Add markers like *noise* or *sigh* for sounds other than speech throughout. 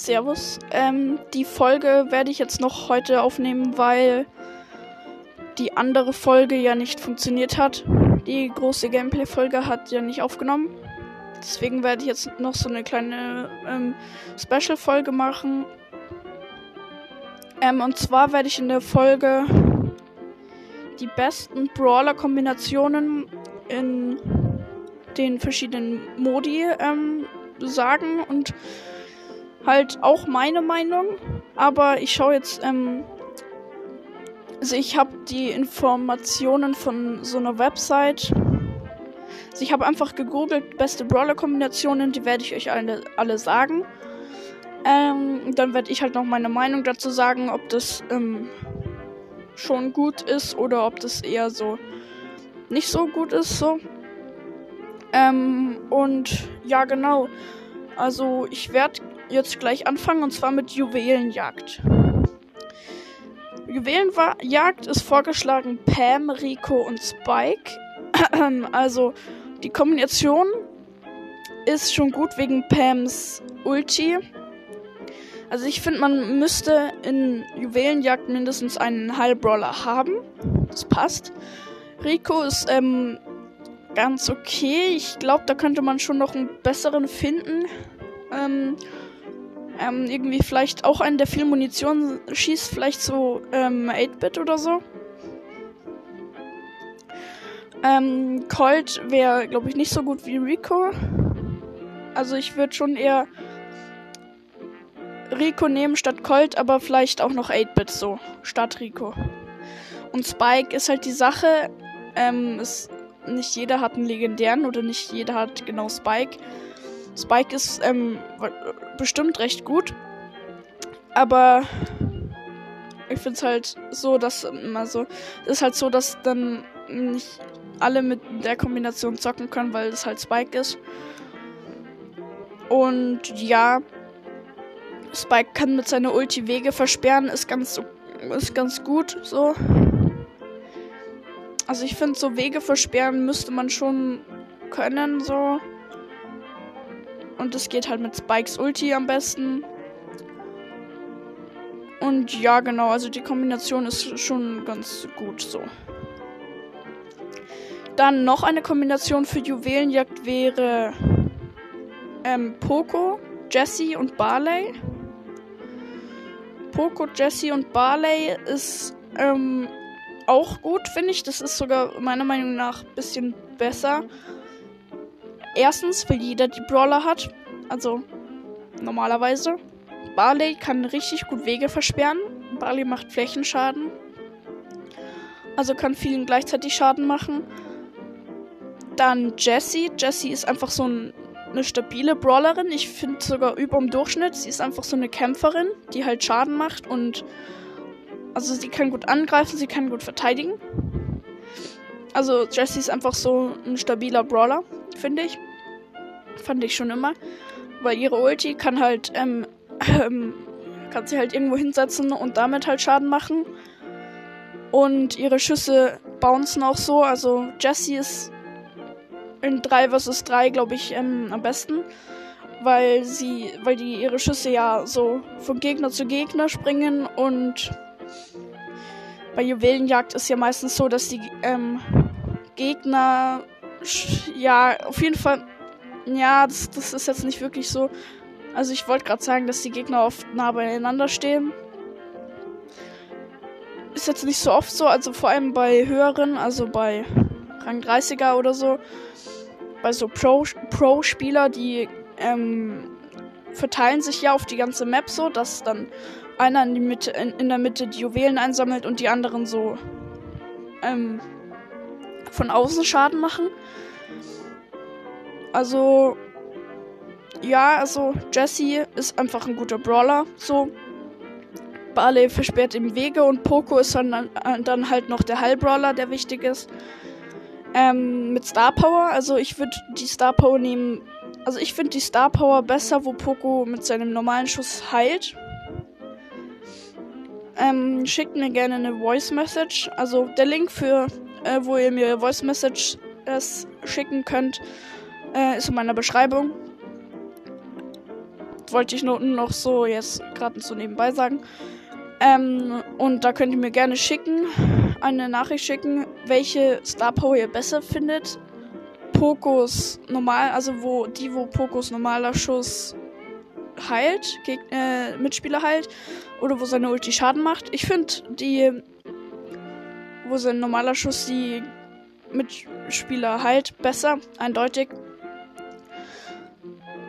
Servus. Ähm, die Folge werde ich jetzt noch heute aufnehmen, weil die andere Folge ja nicht funktioniert hat. Die große Gameplay-Folge hat ja nicht aufgenommen. Deswegen werde ich jetzt noch so eine kleine ähm, Special-Folge machen. Ähm, und zwar werde ich in der Folge die besten Brawler-Kombinationen in den verschiedenen Modi ähm, sagen und halt auch meine Meinung. Aber ich schaue jetzt, ähm, also ich habe die Informationen von so einer Website. Also ich habe einfach gegoogelt, beste Brawler-Kombinationen, die werde ich euch alle, alle sagen. Ähm, dann werde ich halt noch meine Meinung dazu sagen, ob das ähm, schon gut ist oder ob das eher so nicht so gut ist, so. Ähm, und ja, genau. Also ich werde jetzt gleich anfangen und zwar mit Juwelenjagd. Juwelenjagd ist vorgeschlagen Pam, Rico und Spike. *clears throat* also die Kombination ist schon gut wegen Pams Ulti. Also ich finde, man müsste in Juwelenjagd mindestens einen Heilbrawler haben. Das passt. Rico ist ähm, ganz okay. Ich glaube, da könnte man schon noch einen besseren finden. Ähm, ähm, irgendwie vielleicht auch einen, der viel Munition schießt, vielleicht so ähm, 8-Bit oder so. Ähm, Colt wäre, glaube ich, nicht so gut wie Rico. Also ich würde schon eher Rico nehmen statt Colt, aber vielleicht auch noch 8-Bit so, statt Rico. Und Spike ist halt die Sache, ähm, ist, nicht jeder hat einen legendären oder nicht jeder hat genau Spike. Spike ist ähm, bestimmt recht gut. Aber ich finde es halt so, dass also es ist halt so, dass dann nicht alle mit der Kombination zocken können, weil es halt Spike ist. Und ja, Spike kann mit seiner Ulti Wege versperren, ist ganz ist ganz gut so. Also ich finde so Wege versperren müsste man schon können so. Und das geht halt mit Spikes Ulti am besten. Und ja, genau, also die Kombination ist schon ganz gut so. Dann noch eine Kombination für Juwelenjagd wäre ähm, Poco, Jesse und Barley. Poco, Jesse und Barley ist ähm, auch gut, finde ich. Das ist sogar meiner Meinung nach ein bisschen besser Erstens, weil jeder die Brawler hat. Also normalerweise. Barley kann richtig gut Wege versperren. Barley macht Flächenschaden. Also kann vielen gleichzeitig Schaden machen. Dann Jessie. Jessie ist einfach so ein, eine stabile Brawlerin. Ich finde sogar über dem Durchschnitt. Sie ist einfach so eine Kämpferin, die halt Schaden macht und also sie kann gut angreifen, sie kann gut verteidigen. Also Jessie ist einfach so ein stabiler Brawler finde ich. Fand ich schon immer. Weil ihre Ulti kann halt, ähm, *laughs* ähm, kann sie halt irgendwo hinsetzen und damit halt Schaden machen. Und ihre Schüsse bouncen auch so. Also Jessie ist in 3 vs 3, glaube ich, ähm, am besten. Weil sie, weil die ihre Schüsse ja so von Gegner zu Gegner springen und bei Juwelenjagd ist ja meistens so, dass die ähm, Gegner ja, auf jeden Fall. Ja, das, das ist jetzt nicht wirklich so. Also ich wollte gerade sagen, dass die Gegner oft nah beieinander stehen. Ist jetzt nicht so oft so, also vor allem bei höheren, also bei Rang 30er oder so. Bei so Pro-Spieler, Pro die ähm, verteilen sich ja auf die ganze Map so, dass dann einer in, die Mitte, in, in der Mitte die Juwelen einsammelt und die anderen so ähm, von außen Schaden machen. Also, ja, also Jesse ist einfach ein guter Brawler. So, Barley versperrt ihm Wege und Poco ist dann, dann halt noch der Heilbrawler, der wichtig ist. Ähm, mit Star Power, also ich würde die Star Power nehmen. Also ich finde die Star Power besser, wo Poco mit seinem normalen Schuss heilt. Ähm, schickt mir gerne eine Voice Message. Also der Link für äh, wo ihr mir Voice Message schicken könnt, äh, ist in meiner Beschreibung. wollte ich nur noch so jetzt gerade so nebenbei sagen. Ähm, und da könnt ihr mir gerne schicken, eine Nachricht schicken, welche Star Power ihr besser findet. Pokos normal, also wo die, wo Pokos normaler Schuss heilt, Geg äh, Mitspieler heilt, oder wo seine Ulti Schaden macht. Ich finde die, wo sein normaler Schuss die Mitspieler heilt, besser, eindeutig.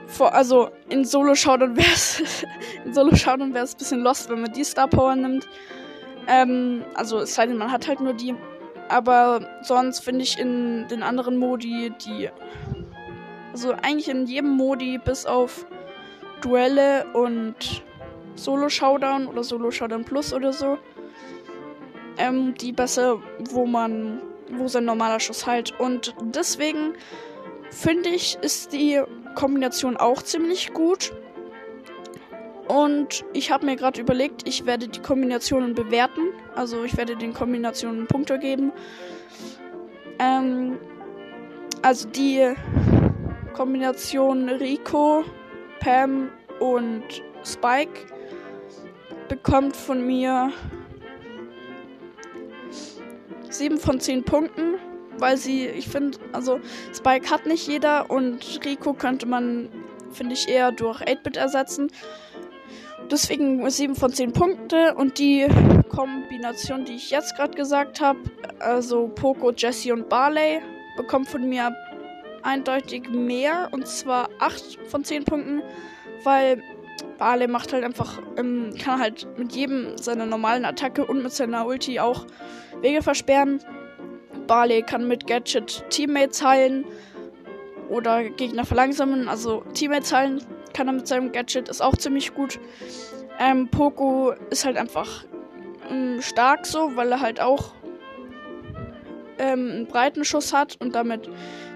Vor, also in Solo Showdown *laughs* wäre es in Solo Showdown wäre es bisschen lost, wenn man die Star Power nimmt. Ähm, also es sei denn, man hat halt nur die. Aber sonst finde ich in den anderen Modi die. Also eigentlich in jedem Modi bis auf Duelle und Solo Showdown oder Solo Showdown Plus oder so. Ähm, die besser, wo man, wo sein normaler Schuss halt. Und deswegen finde ich, ist die Kombination auch ziemlich gut. Und ich habe mir gerade überlegt, ich werde die Kombinationen bewerten. Also ich werde den Kombinationen Punkte geben. Ähm, also die Kombination Rico, Pam und Spike bekommt von mir 7 von 10 Punkten weil sie, ich finde, also Spike hat nicht jeder und Rico könnte man, finde ich, eher durch 8-Bit ersetzen. Deswegen 7 von 10 Punkte und die Kombination, die ich jetzt gerade gesagt habe, also Poco, Jesse und Barley, bekommt von mir eindeutig mehr und zwar 8 von 10 Punkten, weil Barley macht halt einfach, ähm, kann halt mit jedem seiner normalen Attacke und mit seiner Ulti auch Wege versperren. Barley kann mit Gadget Teammates heilen oder Gegner verlangsamen. Also Teammates heilen kann er mit seinem Gadget, ist auch ziemlich gut. Ähm, Poco ist halt einfach ähm, stark so, weil er halt auch ähm, einen breiten Schuss hat und damit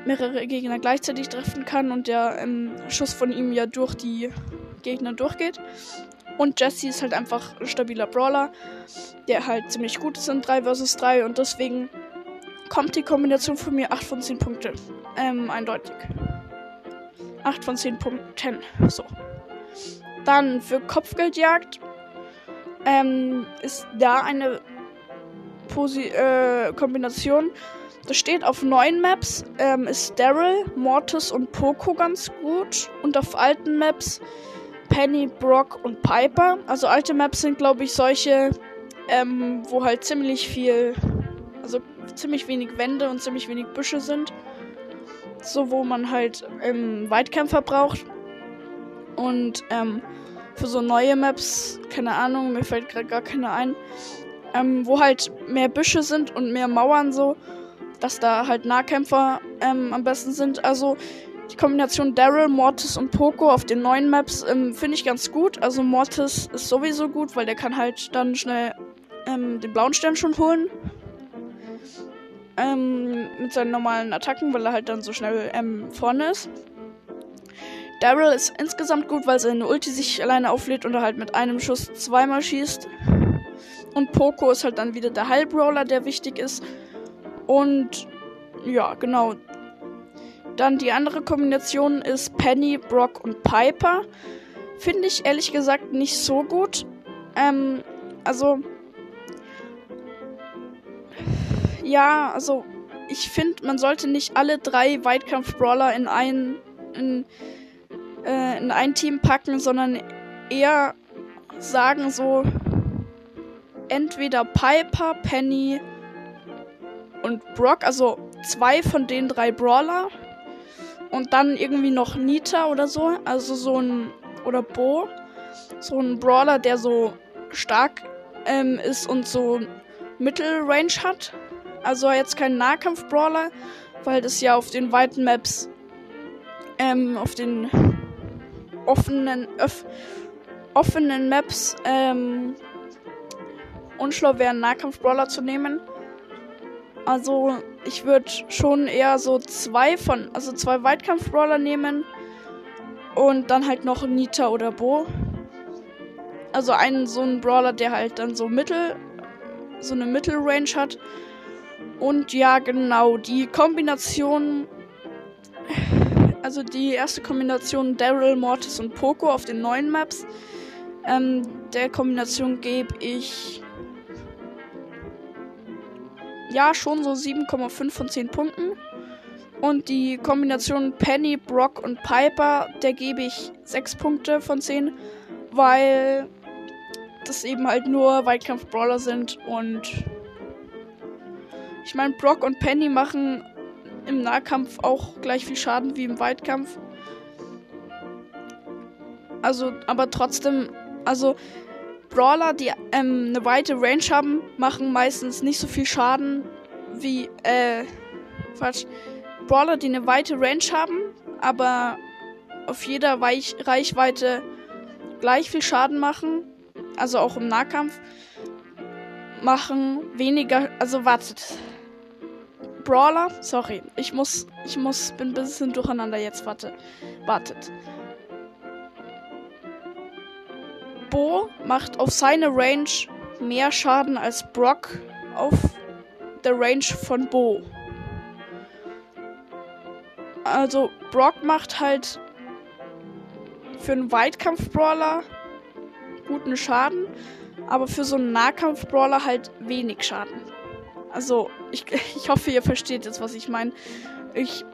mehrere Gegner gleichzeitig treffen kann und der ähm, Schuss von ihm ja durch die Gegner durchgeht. Und Jesse ist halt einfach ein stabiler Brawler, der halt ziemlich gut ist in 3 vs 3 und deswegen kommt die Kombination von mir 8 von 10 Punkte. Ähm, eindeutig. 8 von 10 Punkten. So. Dann für Kopfgeldjagd ähm, ist da eine Posi äh, Kombination. Das steht auf neuen Maps, ähm, ist Daryl, Mortis und Poco ganz gut. Und auf alten Maps Penny, Brock und Piper. Also alte Maps sind, glaube ich, solche, ähm, wo halt ziemlich viel, also ziemlich wenig Wände und ziemlich wenig Büsche sind. So, wo man halt ähm, Weitkämpfer braucht. Und ähm, für so neue Maps, keine Ahnung, mir fällt gerade gar keine ein, ähm, wo halt mehr Büsche sind und mehr Mauern so, dass da halt Nahkämpfer ähm, am besten sind. Also die Kombination Daryl, Mortis und Poco auf den neuen Maps ähm, finde ich ganz gut. Also Mortis ist sowieso gut, weil der kann halt dann schnell ähm, den blauen Stern schon holen ähm, mit seinen normalen Attacken, weil er halt dann so schnell ähm, vorne ist. Daryl ist insgesamt gut, weil seine Ulti sich alleine auflädt und er halt mit einem Schuss zweimal schießt. Und Poco ist halt dann wieder der Heilbrawler, der wichtig ist. Und ja, genau. Dann die andere Kombination ist Penny, Brock und Piper. Finde ich ehrlich gesagt nicht so gut. Ähm, also ja, also ich finde, man sollte nicht alle drei Weitkampf-Brawler in ein, in, äh, in ein Team packen, sondern eher sagen so entweder Piper, Penny und Brock, also zwei von den drei Brawler und dann irgendwie noch Nita oder so, also so ein oder Bo, so ein Brawler, der so stark ähm, ist und so Mittelrange hat. Also jetzt kein Nahkampf-Brawler, weil das ja auf den weiten Maps, ähm, auf den offenen, öff, offenen Maps, ähm, unschlau wäre, einen Nahkampf-Brawler zu nehmen. Also ich würde schon eher so zwei von, also zwei Weitkampf-Brawler nehmen und dann halt noch Nita oder Bo. Also einen so einen Brawler, der halt dann so Mittel, so eine Mittelrange hat und ja, genau, die Kombination. Also die erste Kombination Daryl, Mortis und Poco auf den neuen Maps. Ähm, der Kombination gebe ich ja schon so 7,5 von 10 Punkten. Und die Kombination Penny, Brock und Piper, der gebe ich 6 Punkte von 10, weil das eben halt nur Weitkampf-Brawler sind und ich meine, Brock und Penny machen im Nahkampf auch gleich viel Schaden wie im Weitkampf. Also, aber trotzdem, also Brawler, die ähm, eine weite Range haben, machen meistens nicht so viel Schaden wie, äh, falsch. Brawler, die eine weite Range haben, aber auf jeder Weich Reichweite gleich viel Schaden machen, also auch im Nahkampf, machen weniger, also wartet. Brawler, sorry, ich muss, ich muss, bin ein bisschen durcheinander jetzt, warte, wartet. Bo macht auf seine Range mehr Schaden als Brock auf der Range von Bo. Also Brock macht halt für einen Weitkampf-Brawler guten Schaden, aber für so einen Nahkampf-Brawler halt wenig Schaden. Also ich, *laughs* ich hoffe, ihr versteht jetzt, was ich meine. Ich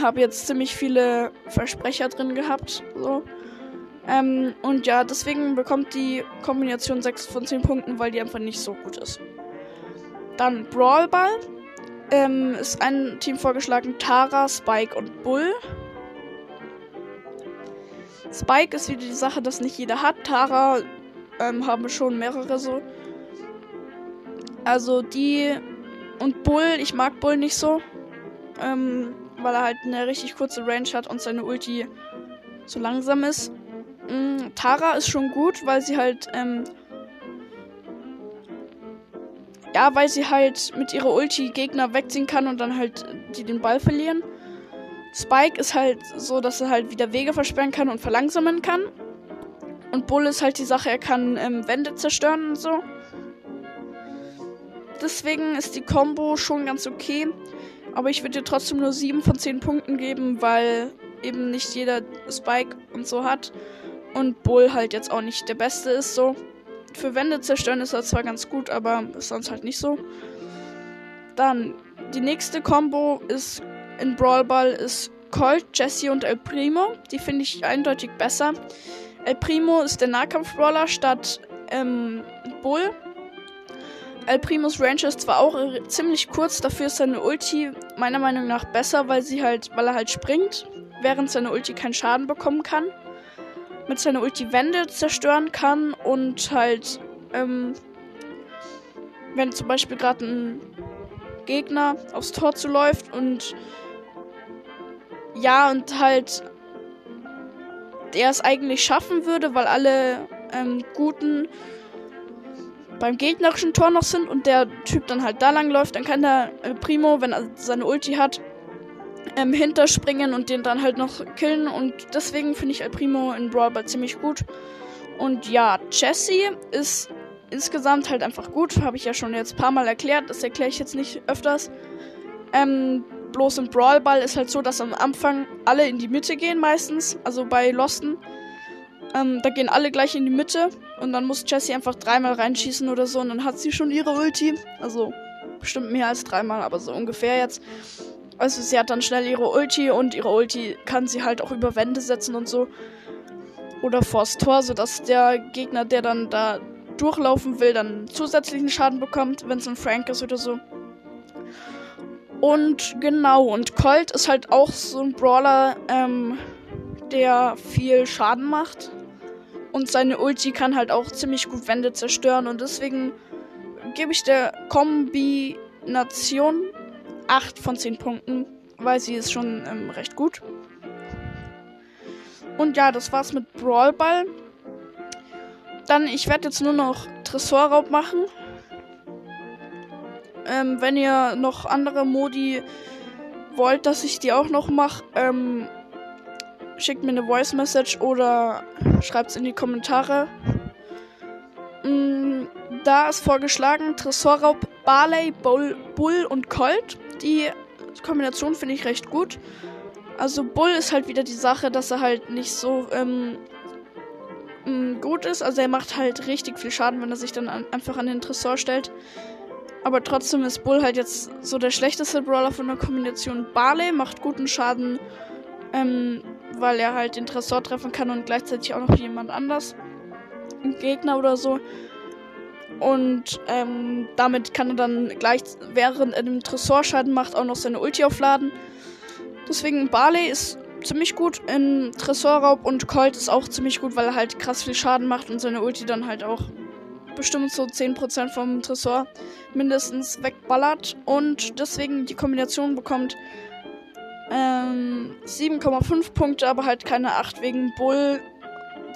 habe jetzt ziemlich viele Versprecher drin gehabt. So. Ähm, und ja, deswegen bekommt die Kombination 6 von 10 Punkten, weil die einfach nicht so gut ist. Dann Brawl Ball ähm, ist ein Team vorgeschlagen: Tara, Spike und Bull. Spike ist wieder die Sache, dass nicht jeder hat. Tara ähm, haben schon mehrere so. Also die und Bull, ich mag Bull nicht so. Ähm, weil er halt eine richtig kurze Range hat und seine Ulti so langsam ist. Ähm, Tara ist schon gut, weil sie halt ähm, ja, weil sie halt mit ihrer Ulti Gegner wegziehen kann und dann halt die den Ball verlieren. Spike ist halt so, dass er halt wieder Wege versperren kann und verlangsamen kann. Und Bull ist halt die Sache, er kann ähm, Wände zerstören und so. Deswegen ist die Combo schon ganz okay. Aber ich würde dir trotzdem nur 7 von 10 Punkten geben, weil eben nicht jeder Spike und so hat. Und Bull halt jetzt auch nicht der Beste ist so. Für Wände zerstören ist er zwar ganz gut, aber ist sonst halt nicht so. Dann, die nächste Combo ist in Brawl Ball ist Colt, Jesse und El Primo. Die finde ich eindeutig besser. El Primo ist der Nahkampf-Brawler statt ähm, Bull. El Primos Range ist zwar auch ziemlich kurz, dafür ist seine Ulti meiner Meinung nach besser, weil sie halt, weil er halt springt, während seine Ulti keinen Schaden bekommen kann mit seiner Ulti Wände zerstören kann und halt, ähm, wenn zum Beispiel gerade ein Gegner aufs Tor zuläuft und ja, und halt der es eigentlich schaffen würde, weil alle ähm, guten beim gegnerischen Tor noch sind und der Typ dann halt da lang läuft, dann kann der äh, Primo, wenn er seine Ulti hat, ähm, hinterspringen und den dann halt noch killen. Und deswegen finde ich El Primo in Brawl Ball ziemlich gut. Und ja, Jesse ist insgesamt halt einfach gut. Habe ich ja schon jetzt ein paar Mal erklärt. Das erkläre ich jetzt nicht öfters. Ähm, bloß im Brawl Ball ist halt so, dass am Anfang alle in die Mitte gehen meistens. Also bei Losten. Ähm, da gehen alle gleich in die Mitte. Und dann muss Jessie einfach dreimal reinschießen oder so. Und dann hat sie schon ihre Ulti. Also bestimmt mehr als dreimal, aber so ungefähr jetzt. Also sie hat dann schnell ihre Ulti und ihre Ulti kann sie halt auch über Wände setzen und so. Oder vors Tor, sodass der Gegner, der dann da durchlaufen will, dann zusätzlichen Schaden bekommt, wenn es ein Frank ist oder so. Und genau, und Colt ist halt auch so ein Brawler, ähm, der viel Schaden macht. Und seine Ulti kann halt auch ziemlich gut Wände zerstören. Und deswegen gebe ich der Kombination 8 von 10 Punkten, weil sie ist schon ähm, recht gut. Und ja, das war's mit Brawl Ball. Dann, ich werde jetzt nur noch Tresorraub machen. Ähm, wenn ihr noch andere Modi wollt, dass ich die auch noch mache, ähm, schickt mir eine Voice Message oder schreibt es in die Kommentare. Mm, da ist vorgeschlagen Tresorraub Barley, Bull, Bull und Colt. Die Kombination finde ich recht gut. Also Bull ist halt wieder die Sache, dass er halt nicht so ähm, gut ist. Also er macht halt richtig viel Schaden, wenn er sich dann an, einfach an den Tresor stellt. Aber trotzdem ist Bull halt jetzt so der schlechteste Brawler von der Kombination. Barley macht guten Schaden, ähm, weil er halt den Tresor treffen kann und gleichzeitig auch noch jemand anders. Ein Gegner oder so. Und ähm, damit kann er dann gleich, während er den Tresor Schaden macht, auch noch seine Ulti aufladen. Deswegen Barley ist ziemlich gut in Tresorraub und Colt ist auch ziemlich gut, weil er halt krass viel Schaden macht und seine Ulti dann halt auch bestimmt so 10% vom Tresor mindestens wegballert. Und deswegen die Kombination bekommt ähm, 7,5 Punkte, aber halt keine 8 wegen Bull,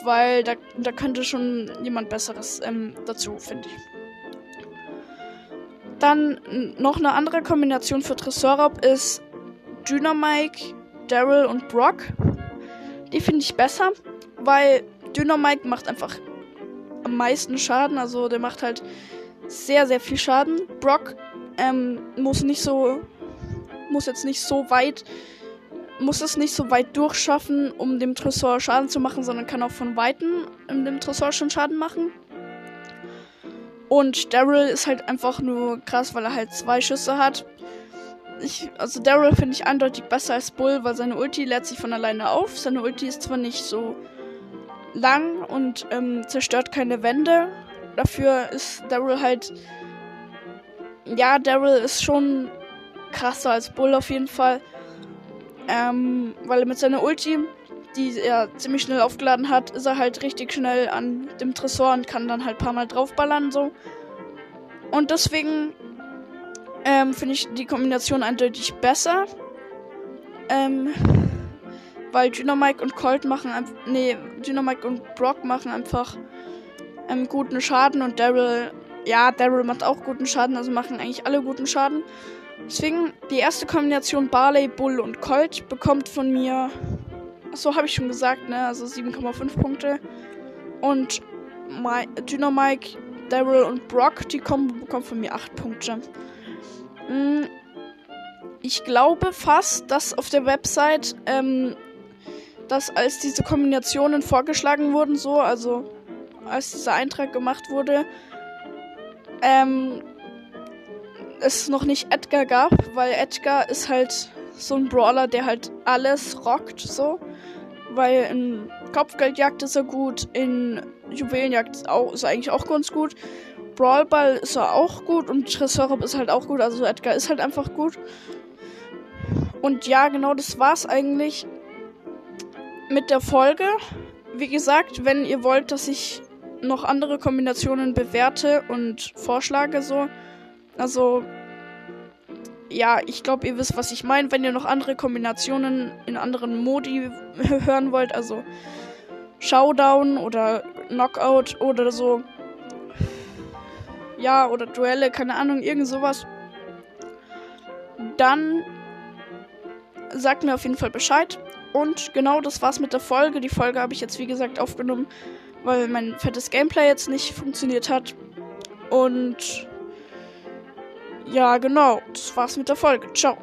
weil da, da könnte schon jemand Besseres ähm, dazu, finde ich. Dann noch eine andere Kombination für Tresorraub ist Dynamike Daryl und Brock. Die finde ich besser, weil Dynamite macht einfach am meisten Schaden. Also der macht halt sehr, sehr viel Schaden. Brock ähm, muss nicht so, muss jetzt nicht so weit, muss es nicht so weit durchschaffen, um dem Tresor Schaden zu machen, sondern kann auch von Weitem in dem Tresor schon Schaden machen. Und Daryl ist halt einfach nur krass, weil er halt zwei Schüsse hat ich, also Daryl finde ich eindeutig besser als Bull, weil seine Ulti lädt sich von alleine auf. Seine Ulti ist zwar nicht so lang und ähm, zerstört keine Wände. Dafür ist Daryl halt. Ja, Daryl ist schon krasser als Bull auf jeden Fall. Ähm, weil er mit seiner Ulti, die er ziemlich schnell aufgeladen hat, ist er halt richtig schnell an dem Tresor und kann dann halt ein paar Mal draufballern so. Und deswegen ähm, finde ich die Kombination eindeutig besser. Ähm, weil Dynamite und Colt machen. Nee, Dynamite und Brock machen einfach ähm, guten Schaden und Daryl. Ja, Daryl macht auch guten Schaden, also machen eigentlich alle guten Schaden. Deswegen die erste Kombination Barley, Bull und Colt bekommt von mir. So habe ich schon gesagt, ne? Also 7,5 Punkte. Und Dynamite, Daryl und Brock, die Kombo bekommt von mir 8 Punkte. Mm, ich glaube fast, dass auf der Website, ähm, dass als diese Kombinationen vorgeschlagen wurden, so, also als dieser Eintrag gemacht wurde, ähm, es noch nicht Edgar gab, weil Edgar ist halt so ein Brawler, der halt alles rockt, so. Weil in Kopfgeldjagd ist er gut, in Juwelenjagd ist, auch, ist er eigentlich auch ganz gut. Brawlball ist er auch gut und Tresorop ist halt auch gut. Also Edgar ist halt einfach gut. Und ja, genau das war's eigentlich mit der Folge. Wie gesagt, wenn ihr wollt, dass ich noch andere Kombinationen bewerte und vorschlage, so. Also, ja, ich glaube, ihr wisst, was ich meine. Wenn ihr noch andere Kombinationen in anderen Modi hören wollt, also Showdown oder Knockout oder so, ja, oder Duelle, keine Ahnung, irgend sowas. Dann sagt mir auf jeden Fall Bescheid. Und genau das war's mit der Folge. Die Folge habe ich jetzt, wie gesagt, aufgenommen, weil mein fettes Gameplay jetzt nicht funktioniert hat. Und ja, genau, das war's mit der Folge. Ciao.